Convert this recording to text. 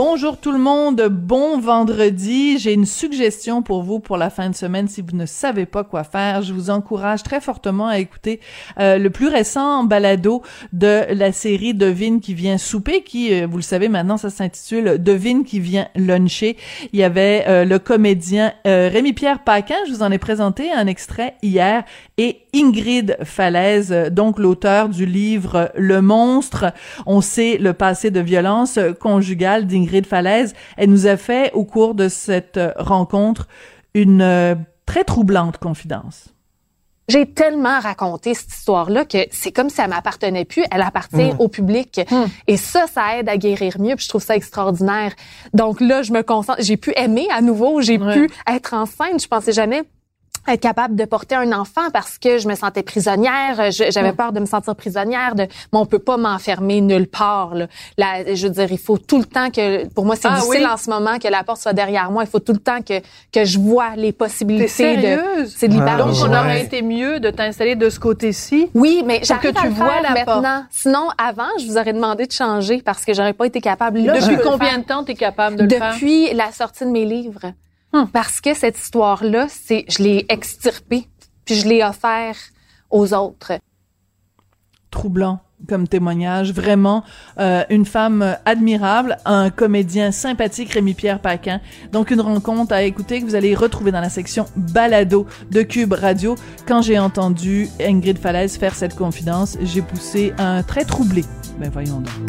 Bonjour tout le monde, bon vendredi. J'ai une suggestion pour vous pour la fin de semaine si vous ne savez pas quoi faire. Je vous encourage très fortement à écouter euh, le plus récent balado de la série Devine qui vient souper, qui, euh, vous le savez maintenant, ça s'intitule Devine qui vient luncher. Il y avait euh, le comédien Rémi-Pierre Paquin, je vous en ai présenté un extrait hier, et Ingrid Falaise, donc l'auteur du livre Le monstre. On sait le passé de violence conjugale d'Ingrid Falaise. Elle nous a fait, au cours de cette rencontre, une euh, très troublante confidence. J'ai tellement raconté cette histoire-là que c'est comme si elle m'appartenait plus, elle appartient au public. Et ça, ça aide à guérir mieux, puis je trouve ça extraordinaire. Donc là, je me concentre, j'ai pu aimer à nouveau, j'ai pu être enceinte, je pensais jamais capable de porter un enfant parce que je me sentais prisonnière, j'avais peur de me sentir prisonnière, de, mais on peut pas m'enfermer nulle part. Là. je veux dire, il faut tout le temps que, pour moi, c'est ah difficile en ce moment que la porte soit derrière moi. Il faut tout le temps que que je vois les possibilités de. C'est libéral. Donc, on aurait été mieux de t'installer de ce côté-ci. Oui, mais j'arrive que tu vois la maintenant. Sinon, avant, je vous aurais demandé de changer parce que j'aurais pas été capable. Là, Depuis combien de temps tu es capable de le faire? Depuis la sortie de mes livres. Hum. Parce que cette histoire-là, c'est, je l'ai extirpée, puis je l'ai offert aux autres. Troublant comme témoignage, vraiment euh, une femme admirable, un comédien sympathique, Rémi-Pierre Paquin. Donc une rencontre à écouter que vous allez retrouver dans la section balado de Cube Radio. Quand j'ai entendu Ingrid Falaise faire cette confidence, j'ai poussé un très troublé. Ben voyons donc.